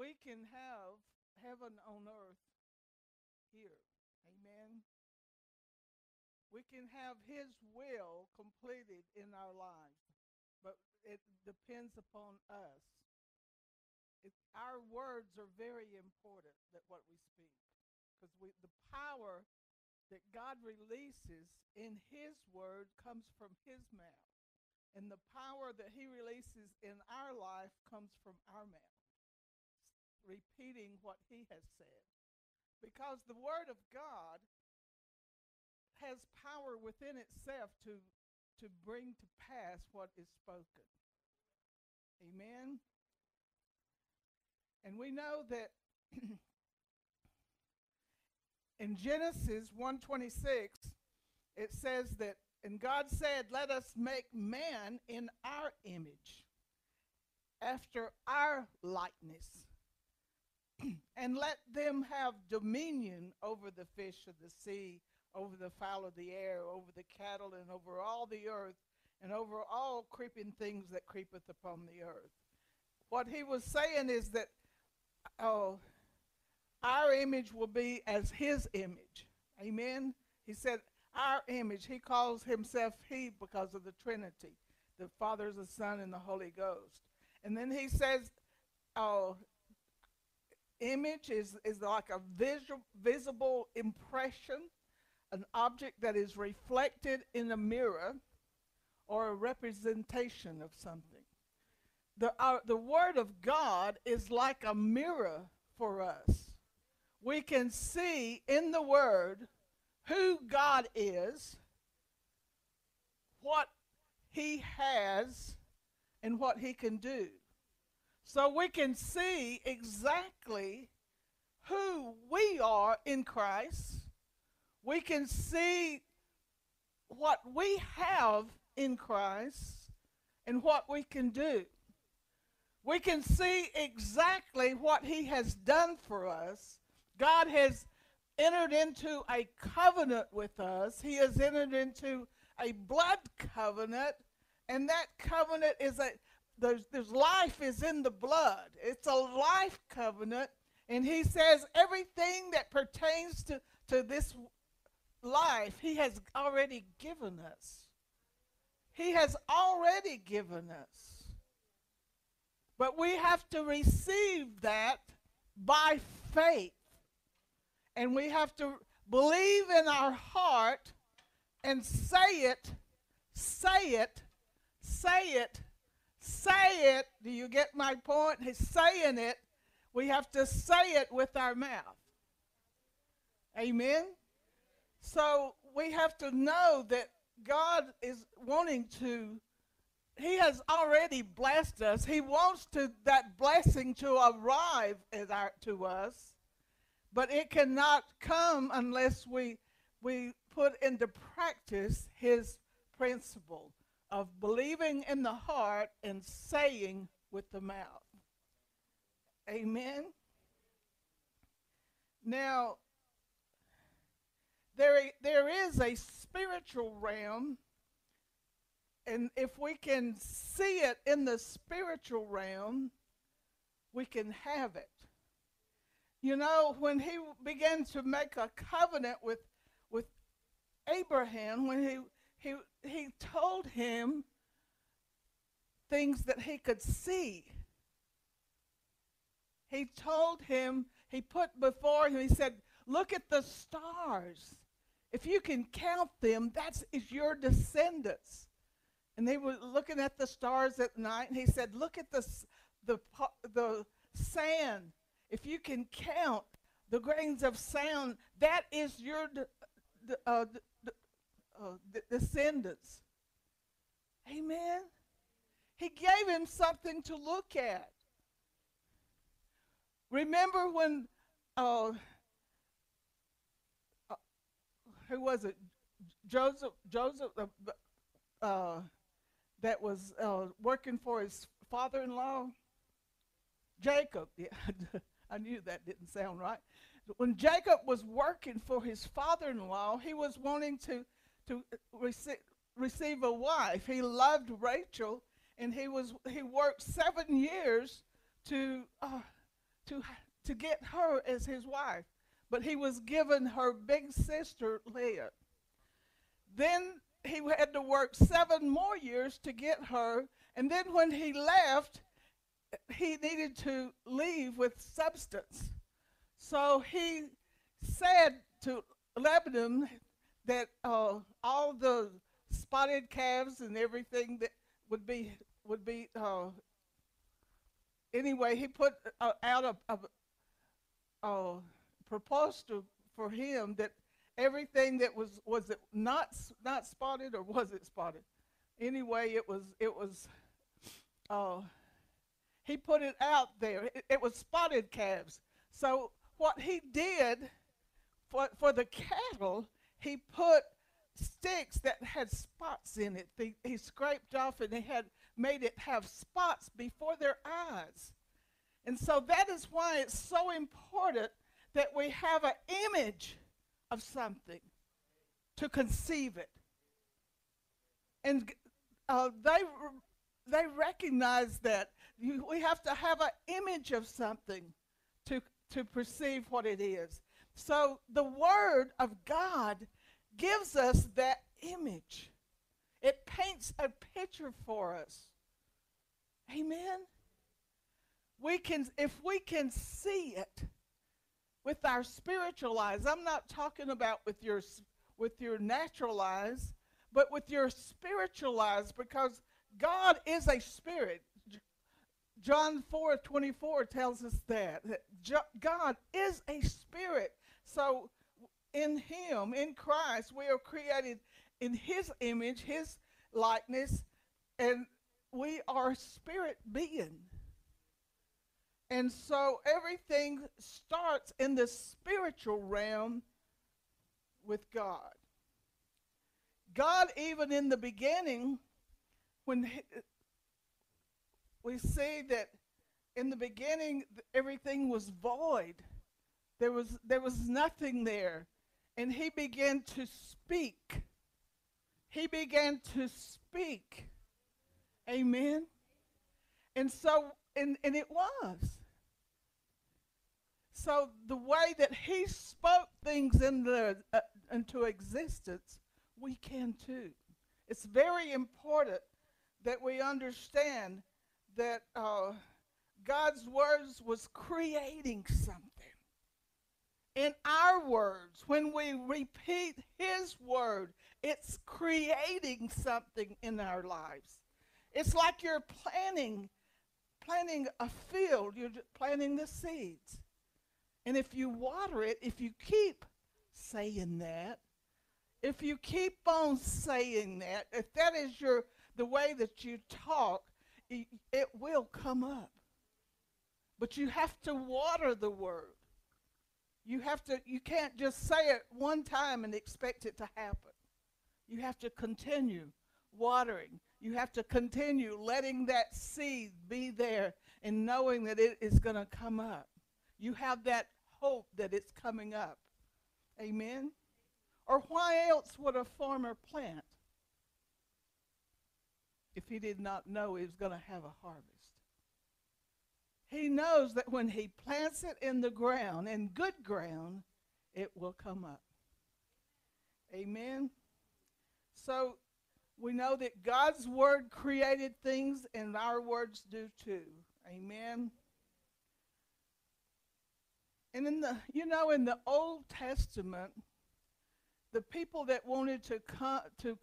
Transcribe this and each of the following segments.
we can have heaven on earth here. Amen. We can have His will completed in our lives, but it depends upon us. It, our words are very important that what we speak because the power that God releases in his word comes from his mouth and the power that he releases in our life comes from our mouth repeating what he has said. Because the word of God has power within itself to to bring to pass what is spoken. Amen? And we know that in Genesis 1:26 it says that and God said, "Let us make man in our image, after our likeness, and let them have dominion over the fish of the sea, over the fowl of the air, over the cattle, and over all the earth, and over all creeping things that creepeth upon the earth." What he was saying is that oh, our image will be as his image. Amen. He said, our image. He calls himself he because of the Trinity. The Father, the Son, and the Holy Ghost. And then he says, oh, image is, is like a visual, visible impression, an object that is reflected in a mirror or a representation of something. The, uh, the Word of God is like a mirror for us. We can see in the Word who God is, what He has, and what He can do. So we can see exactly who we are in Christ. We can see what we have in Christ and what we can do. We can see exactly what He has done for us. God has entered into a covenant with us. He has entered into a blood covenant, and that covenant is a there's, there's life is in the blood. It's a life covenant, and he says everything that pertains to, to this life, he has already given us. He has already given us. But we have to receive that by faith. And we have to believe in our heart and say it, say it, say it, say it. Do you get my point? He's saying it. We have to say it with our mouth. Amen? So we have to know that God is wanting to, He has already blessed us. He wants to that blessing to arrive at our, to us. But it cannot come unless we, we put into practice his principle of believing in the heart and saying with the mouth. Amen. Now, there, there is a spiritual realm, and if we can see it in the spiritual realm, we can have it. You know, when he began to make a covenant with, with Abraham, when he, he, he told him things that he could see. He told him, he put before him, he said, Look at the stars. If you can count them, that is your descendants. And they were looking at the stars at night, and he said, Look at the, the, the sand if you can count the grains of sand, that is your de- uh, uh, descendants. Amen. He gave him something to look at. Remember when, uh, uh who was it? Joseph, Joseph, uh, uh that was uh, working for his father-in-law, Jacob. Yeah. I knew that didn't sound right. When Jacob was working for his father in law, he was wanting to, to rece- receive a wife. He loved Rachel, and he, was, he worked seven years to, uh, to, to get her as his wife, but he was given her big sister, Leah. Then he had to work seven more years to get her, and then when he left, he needed to leave with substance. So he said to Laban that uh, all the spotted calves and everything that would be would be uh, anyway. He put uh, out a, a, a proposal for him that everything that was was it not not spotted or was it spotted? Anyway, it was it was. Uh, he put it out there. It, it was spotted calves. So what he did for for the cattle, he put sticks that had spots in it. He, scraped off and he had made it have spots before their eyes. And so that is why it's so important that we have an image of something to conceive it. And uh, they, they recognize that you, we have to have an image of something to, to perceive what it is. So the Word of God gives us that image. It paints a picture for us. Amen. We can if we can see it with our spiritual eyes. I'm not talking about with your with your natural eyes, but with your spiritual eyes because God is a spirit. John 4 24 tells us that, that God is a spirit. So in Him, in Christ, we are created in His image, His likeness, and we are spirit being. And so everything starts in the spiritual realm with God. God, even in the beginning, when he, we see that in the beginning everything was void, there was, there was nothing there. And he began to speak. He began to speak. Amen. And so, and, and it was. So the way that he spoke things into, uh, into existence, we can too. It's very important that we understand that uh, God's words was creating something in our words, when we repeat His word, it's creating something in our lives. It's like you're planting, planting a field, you're planting the seeds. And if you water it, if you keep saying that, if you keep on saying that, if that is your the way that you talk, it, it will come up. But you have to water the word. You have to you can't just say it one time and expect it to happen. You have to continue watering. You have to continue letting that seed be there and knowing that it is going to come up. You have that hope that it's coming up. Amen. Or why else would a farmer plant if he did not know he was going to have a harvest? He knows that when he plants it in the ground, in good ground, it will come up. Amen. So we know that God's word created things and our words do too. Amen. And in the you know in the Old Testament, the people that wanted to come to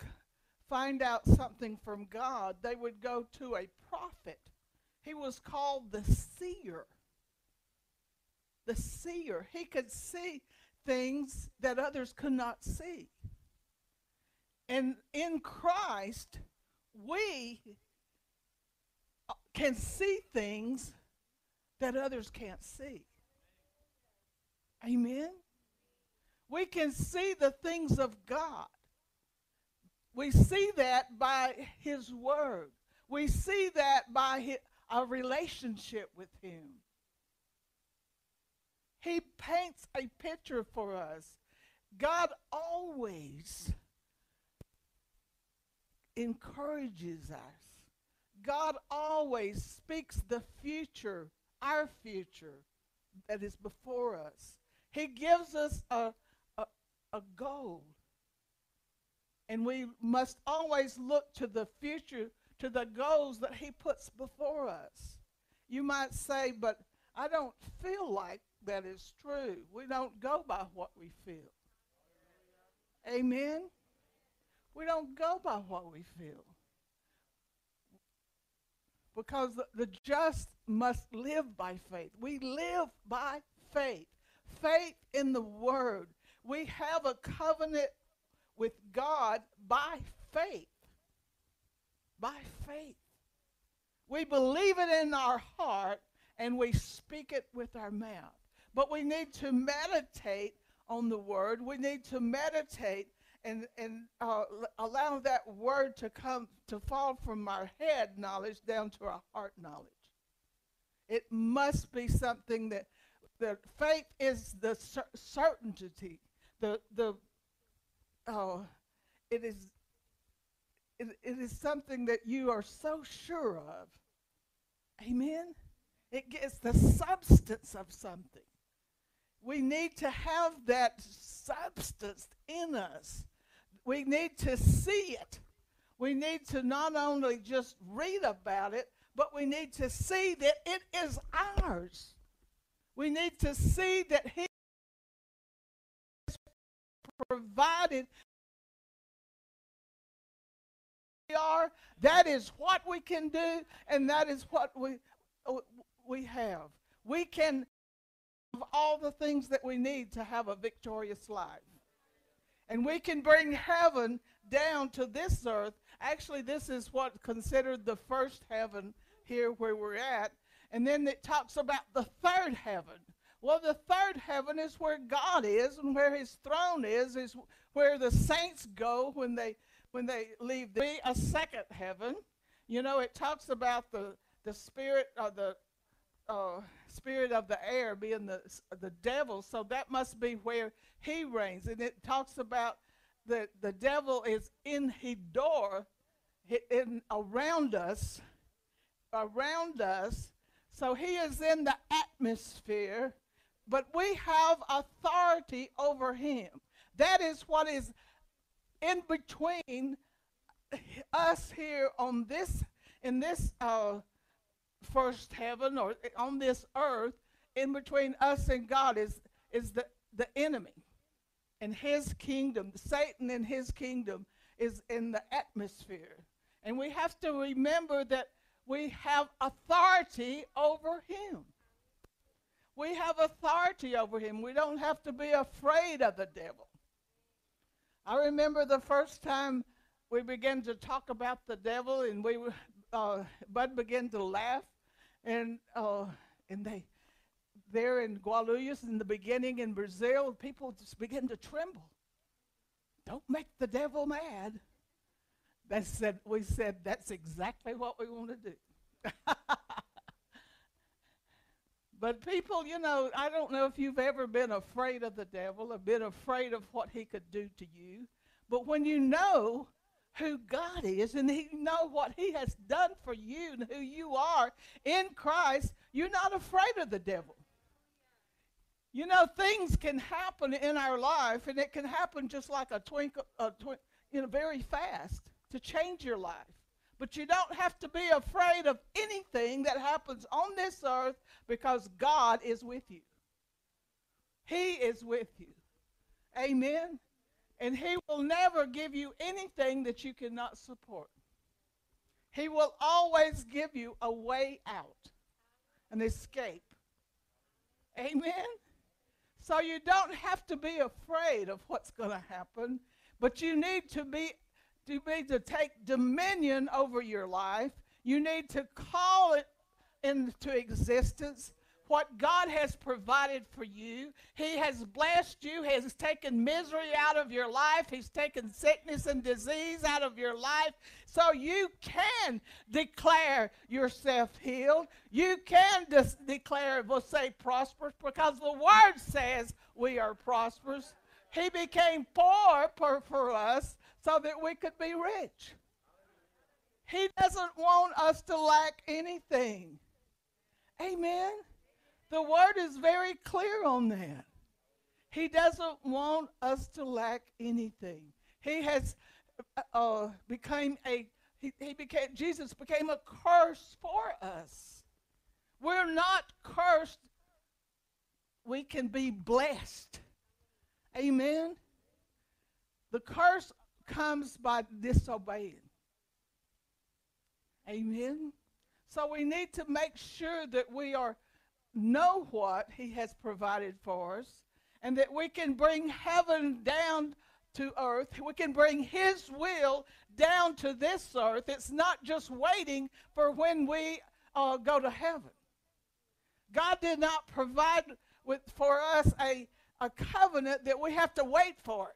find out something from God, they would go to a prophet he was called the seer. The seer. He could see things that others could not see. And in Christ, we can see things that others can't see. Amen. We can see the things of God. We see that by His Word. We see that by his, a relationship with Him. He paints a picture for us. God always encourages us. God always speaks the future, our future, that is before us. He gives us a, a, a goal. And we must always look to the future, to the goals that He puts before us. You might say, but I don't feel like that is true. We don't go by what we feel. Amen? We don't go by what we feel. Because the, just must live by faith. We live by faith. Faith in the Word. We have a covenant with God by faith. By faith. We believe it in our heart and we speak it with our mouth. But we need to meditate on the word. We need to meditate and, and uh, allow that word to come to fall from our head knowledge down to our heart knowledge. It must be something that the faith is the cer- certainty. The the uh, it is it, it is something that you are so sure of. Amen. It gets the substance of something. We need to have that substance in us. We need to see it. We need to not only just read about it, but we need to see that it is ours. We need to see that He has provided. We are. That is what we can do, and that is what we uh, we have. We can have all the things that we need to have a victorious life. And we can bring heaven down to this earth. Actually, this is what considered the first heaven here where we're at. And then it talks about the third heaven. Well, the third heaven is where God is and where his throne is, is where the saints go when they when they leave the a second heaven. You know, it talks about the the spirit of the uh, spirit of the air being the the devil. So that must be where he reigns. And it talks about the the devil is in Hedor, in around us, around us. So he is in the atmosphere, but we have authority over him. That is what is in between us here on this in this uh, first heaven or on this earth, in between us and God is, is the, the enemy and his kingdom. Satan and his kingdom is in the atmosphere. And we have to remember that we have authority over him. We have authority over him. We don't have to be afraid of the devil. I remember the first time we began to talk about the devil, and we uh, Bud began to laugh, and uh, and they there in Guarulhos in the beginning in Brazil, people just begin to tremble. Don't make the devil mad. That said, we said that's exactly what we want to do. but people, you know, I don't know if you've ever been afraid of the devil or been afraid of what he could do to you. But when you know who God is and you know what He has done for you and who you are in Christ, you're not afraid of the devil. You know, things can happen in our life, and it can happen just like a twinkle, a twi- you know, very fast to change your life. But you don't have to be afraid of anything that happens on this earth because God is with you. He is with you. Amen. And He will never give you anything that you cannot support. He will always give you a way out, an escape. Amen? So you don't have to be afraid of what's going to happen, but you need to be to be to take dominion over your life. You need to call it into existence what God has provided for you. He has blessed you, He has taken misery out of your life, He's taken sickness and disease out of your life. So you can declare yourself healed. You can dis- declare, we'll say prosperous, because the Word says we are prosperous. He became poor for us so that we could be rich. He doesn't want us to lack anything. Amen. The word is very clear on that. He doesn't want us to lack anything. He has uh, uh became a he, he became Jesus became a curse for us. We're not cursed. We can be blessed. Amen. The curse comes by disobeying. Amen. So we need to make sure that we are know what he has provided for us and that we can bring heaven down to earth. We can bring his will down to this earth. It's not just waiting for when we uh, go to heaven. God did not provide with, for us a, a covenant that we have to wait for.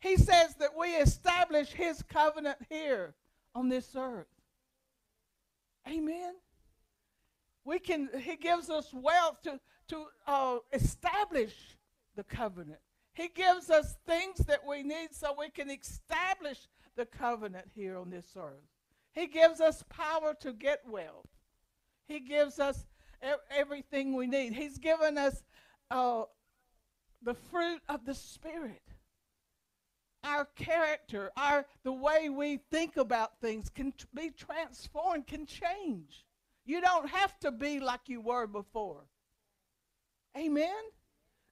He says that we establish his covenant here on this earth. Amen. We can, he gives us wealth to, to uh, establish the covenant. He gives us things that we need so we can establish the covenant here on this earth. He gives us power to get wealth. He gives us everything we need. He's given us uh, the fruit of the Spirit. Our character, our the way we think about things can t- be transformed, can change. You don't have to be like you were before. Amen.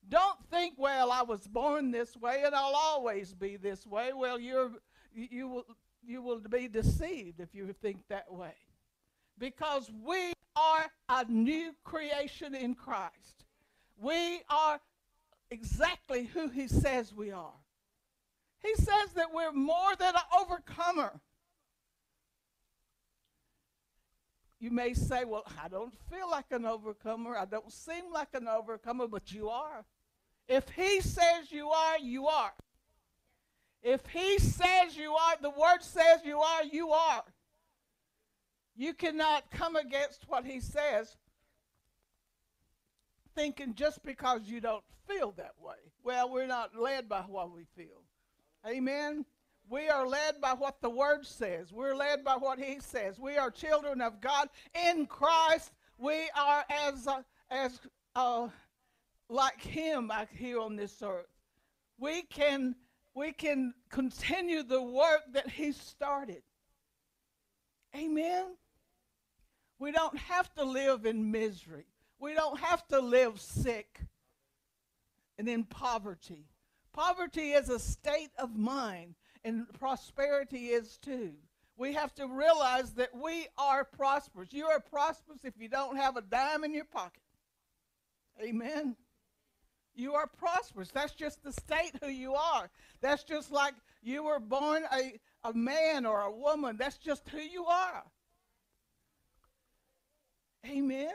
Don't think, well, I was born this way and I'll always be this way. Well, you're you will you will be deceived if you think that way. Because we are a new creation in Christ. We are exactly who he says we are. He says that we're more than an overcomer. You may say, Well, I don't feel like an overcomer. I don't seem like an overcomer, but you are. If he says you are, you are. If he says you are, the word says you are, you are. You cannot come against what he says thinking just because you don't feel that way. Well, we're not led by what we feel. Amen. We are led by what the word says. We're led by what he says. We are children of God in Christ. We are as uh, as uh, like him out here on this earth. We can we can continue the work that he started. Amen. We don't have to live in misery. We don't have to live sick and in poverty. Poverty is a state of mind, and prosperity is too. We have to realize that we are prosperous. You are prosperous if you don't have a dime in your pocket. Amen. You are prosperous. That's just the state who you are. That's just like you were born a, a man or a woman. That's just who you are. Amen.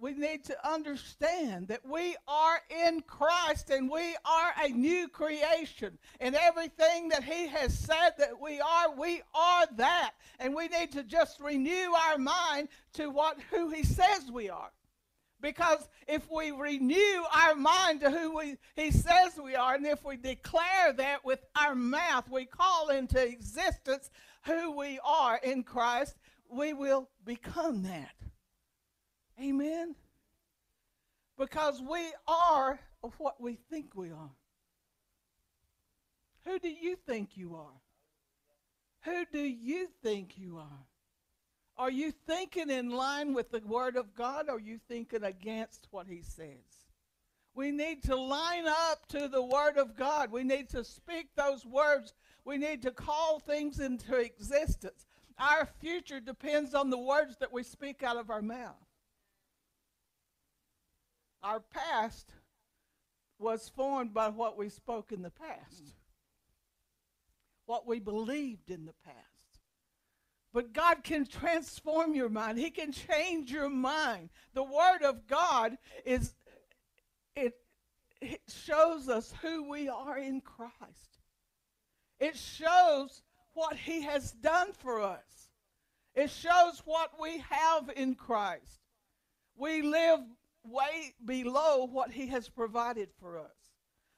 We need to understand that we are in Christ and we are a new creation. And everything that He has said that we are, we are that. And we need to just renew our mind to what who He says we are. Because if we renew our mind to who we, he says we are, and if we declare that with our mouth, we call into existence who we are in Christ, we will become that. Amen? Because we are what we think we are. Who do you think you are? Who do you think you are? Are you thinking in line with the Word of God or are you thinking against what He says? We need to line up to the Word of God. We need to speak those words. We need to call things into existence. Our future depends on the words that we speak out of our mouth. Our past was formed by what we spoke in the past, what we believed in the past. But God can transform your mind. He can change your mind. The Word of God is, it, it shows us who we are in Christ. It shows what He has done for us. It shows what we have in Christ. We live way below what He has provided for us.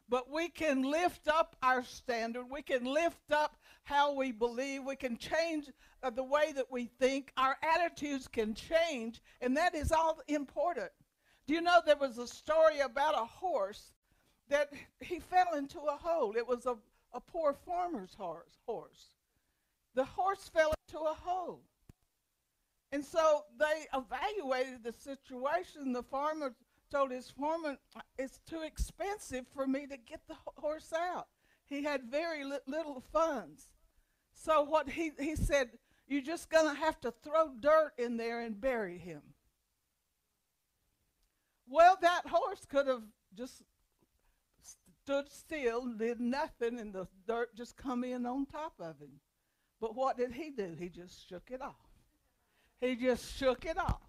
but we can lift up our standard. We can lift up how we believe. We can change uh, the way that we think. Our attitudes can change, and that is all important. Do you know there was a story about a horse that he fell into a hole? It was a, a poor farmer's horse, horse. The horse fell into a hole. And so they evaluated the situation. The farmer told his foreman, It's too expensive for me to get the horse out. He had very li- little funds. So what he, he said, You're just going to have to throw dirt in there and bury him. Well, that horse could have just stood still, did nothing, and the dirt just come in on top of him. But what did he do? He just shook it off. He just shook it off.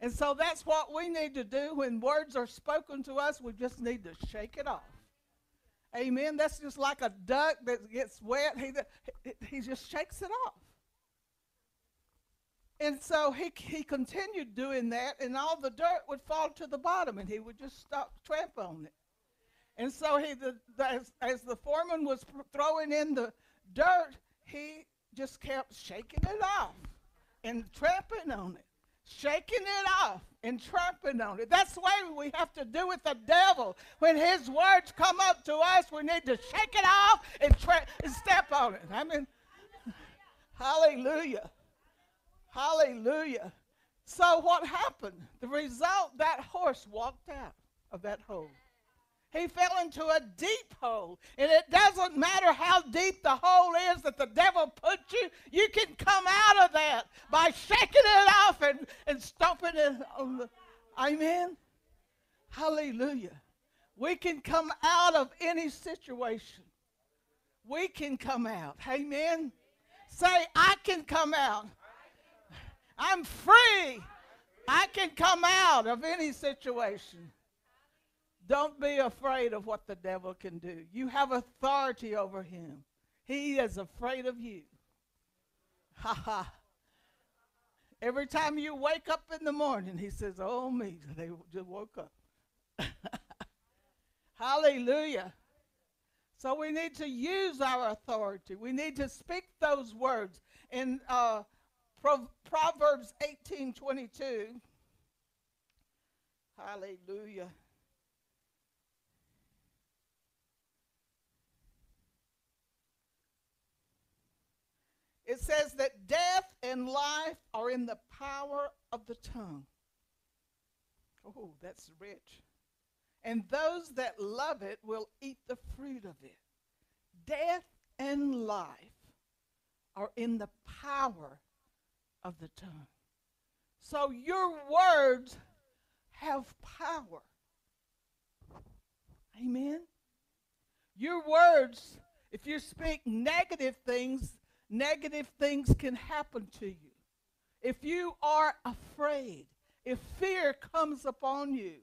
And so that's what we need to do when words are spoken to us. We just need to shake it off. Amen. That's just like a duck that gets wet. He, he just shakes it off. And so he, he continued doing that, and all the dirt would fall to the bottom, and he would just stop, tramp on it. And so he, the, the, as, as the foreman was throwing in the dirt, he just kept shaking it off and tramping on it shaking it off and trampling on it. That's the way we have to do with the devil. When his words come up to us, we need to shake it off and, tra- and step on it. I mean, hallelujah. Hallelujah. So what happened? The result, that horse walked out of that hole. He fell into a deep hole. And it doesn't matter how deep the hole is that the devil put you, you can come out of that by shaking it off and, and stomping it on the. Amen. Hallelujah. We can come out of any situation. We can come out. Amen. Say, I can come out. I'm free. I can come out of any situation. Don't be afraid of what the devil can do. You have authority over him. He is afraid of you. Ha ha. Every time you wake up in the morning, he says, Oh, me, they just woke up. Hallelujah. So we need to use our authority. We need to speak those words. In uh, Pro- Proverbs 18 22, hallelujah. It says that death and life are in the power of the tongue. Oh, that's rich. And those that love it will eat the fruit of it. Death and life are in the power of the tongue. So your words have power. Amen. Your words, if you speak negative things, negative things can happen to you. If you are afraid, if fear comes upon you,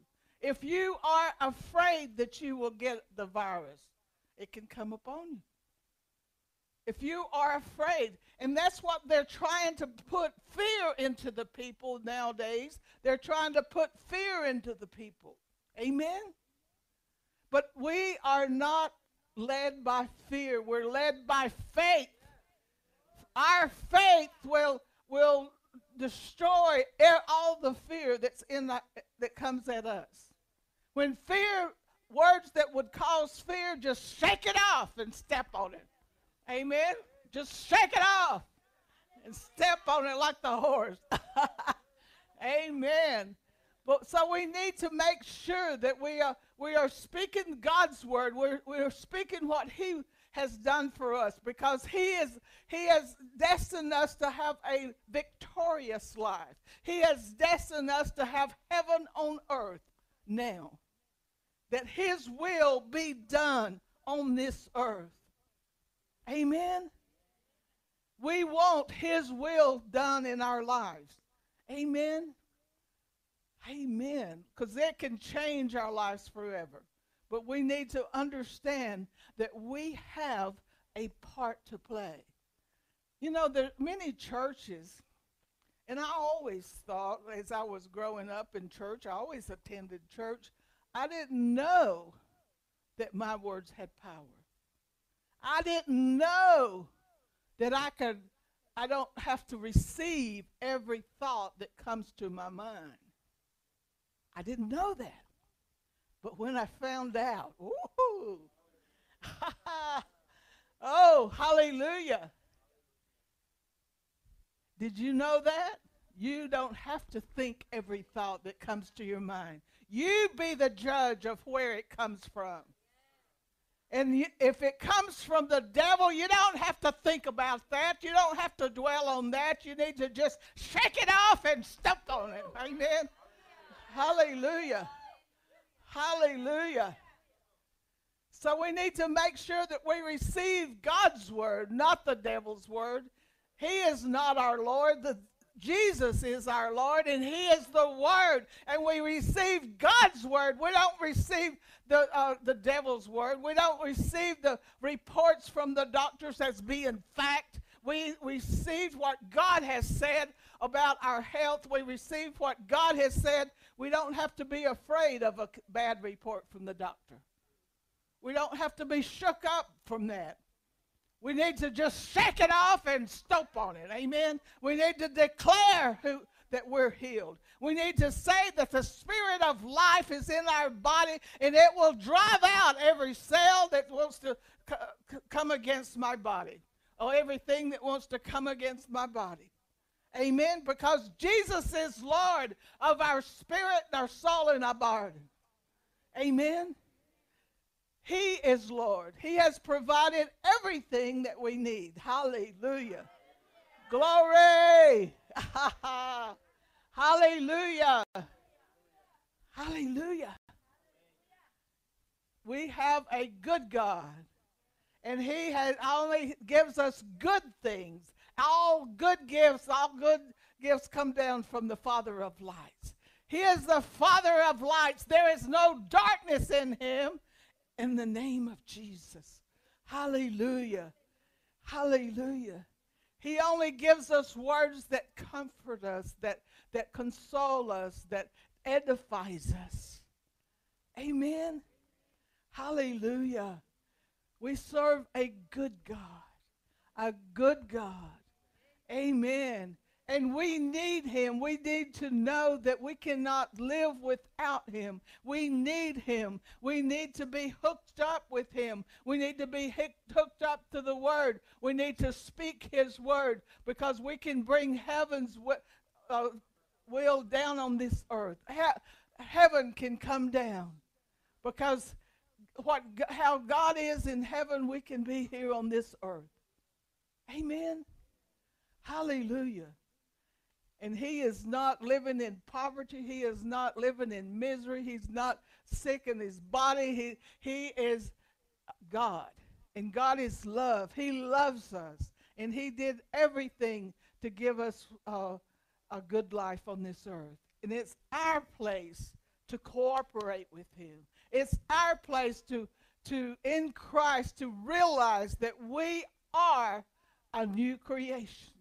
if you are afraid that you will get the virus, it can come upon you. If you are afraid, and that's what they're trying to put fear into the people nowadays. They're trying to put fear into the people. Amen? But we are not led by fear, we're led by faith. Our faith will, will destroy all the fear that's in the, that comes at us. When fear, words that would cause fear, just shake it off and step on it. Amen. Just shake it off and step on it like the horse. Amen. But so we need to make sure that we are we are speaking God's word. We're, we're speaking what He has done for us because he is he has destined us to have a victorious life. He has destined us to have heaven on earth now. That his will be done on this earth. Amen. We want his will done in our lives. Amen. Amen. Because that can change our lives forever. But we need to understand that we have a part to play. You know, there are many churches, and I always thought as I was growing up in church, I always attended church. I didn't know that my words had power. I didn't know that I could, I don't have to receive every thought that comes to my mind. I didn't know that. But when I found out, oh, hallelujah. Did you know that? You don't have to think every thought that comes to your mind. You be the judge of where it comes from. And if it comes from the devil, you don't have to think about that. You don't have to dwell on that. You need to just shake it off and step on it. Amen. Hallelujah. Hallelujah. So we need to make sure that we receive God's word, not the devil's word. He is not our Lord. The, Jesus is our Lord, and He is the Word. And we receive God's Word. We don't receive the, uh, the devil's Word. We don't receive the reports from the doctors as being fact. We receive what God has said about our health. We receive what God has said. We don't have to be afraid of a bad report from the doctor. We don't have to be shook up from that. We need to just shake it off and stomp on it. Amen. We need to declare who, that we're healed. We need to say that the spirit of life is in our body and it will drive out every cell that wants to c- come against my body or everything that wants to come against my body. Amen. Because Jesus is Lord of our spirit, our soul, and our body. Amen. He is Lord. He has provided everything that we need. Hallelujah. Glory. Hallelujah. Hallelujah. We have a good God, and He has only gives us good things. All good gifts, all good gifts come down from the Father of lights. He is the Father of lights. There is no darkness in Him in the name of Jesus. Hallelujah. Hallelujah. He only gives us words that comfort us, that, that console us, that edifies us. Amen. Hallelujah. We serve a good God, a good God. Amen. And we need him. We need to know that we cannot live without him. We need him. We need to be hooked up with him. We need to be hooked up to the word. We need to speak his word because we can bring heaven's uh, will down on this earth. heaven can come down because what how God is in heaven, we can be here on this earth. Amen. Hallelujah. And he is not living in poverty. He is not living in misery. He's not sick in his body. He, he is God. And God is love. He loves us. And he did everything to give us uh, a good life on this earth. And it's our place to cooperate with him. It's our place to, to in Christ, to realize that we are a new creation.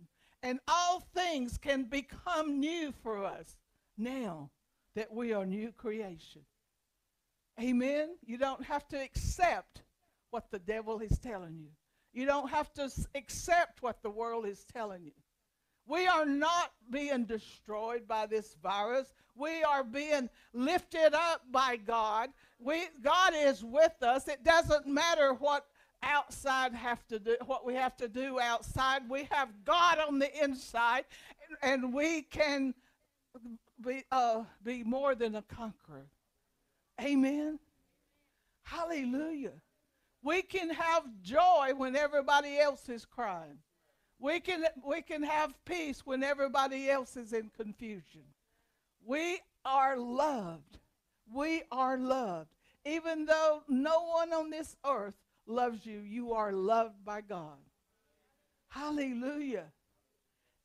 And all things can become new for us now that we are new creation. Amen. You don't have to accept what the devil is telling you. You don't have to accept what the world is telling you. We are not being destroyed by this virus. We are being lifted up by God. We, God is with us. It doesn't matter what outside have to do what we have to do outside. We have God on the inside, and, and we can be uh, be more than a conqueror. Amen. Hallelujah. We can have joy when everybody else is crying. We can we can have peace when everybody else is in confusion. We are loved. We are loved. Even though no one on this earth loves you, you are loved by God. Hallelujah.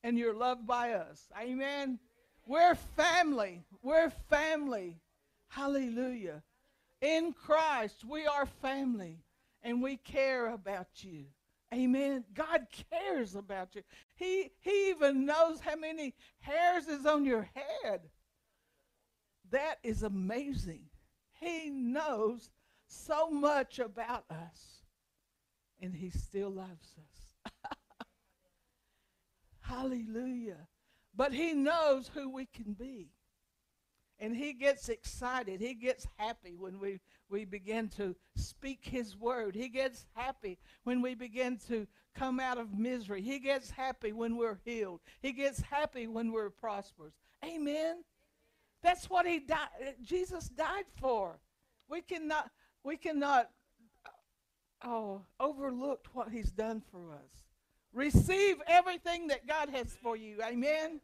And you're loved by us. Amen. We're family. We're family. Hallelujah. In Christ, we are family and we care about you. Amen. God cares about you. He, he even knows how many hairs is on your head. That is amazing. He knows so much about us, and He still loves us. Hallelujah. But He knows who we can be. And He gets excited. He gets happy when we, we begin to speak His word. He gets happy when we begin to come out of misery. He gets happy when we're healed. He gets happy when we're prosperous. Amen. That's what he died. Jesus died for. We cannot, we cannot, uh, oh, overlook what he's done for us. Receive everything that God has for you. Amen.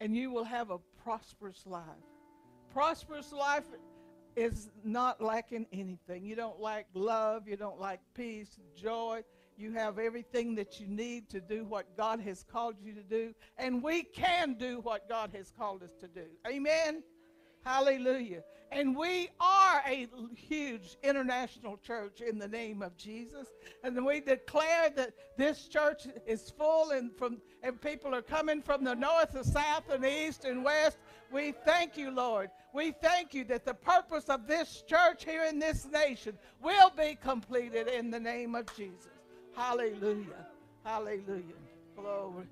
And you will have a prosperous life. Prosperous life is not lacking anything. You don't lack love. You don't lack peace, joy. You have everything that you need to do what God has called you to do. And we can do what God has called us to do. Amen. Hallelujah. And we are a huge international church in the name of Jesus. And we declare that this church is full and from and people are coming from the north, the south, and east and west. We thank you, Lord. We thank you that the purpose of this church here in this nation will be completed in the name of Jesus. Hallelujah. Hallelujah. Glory.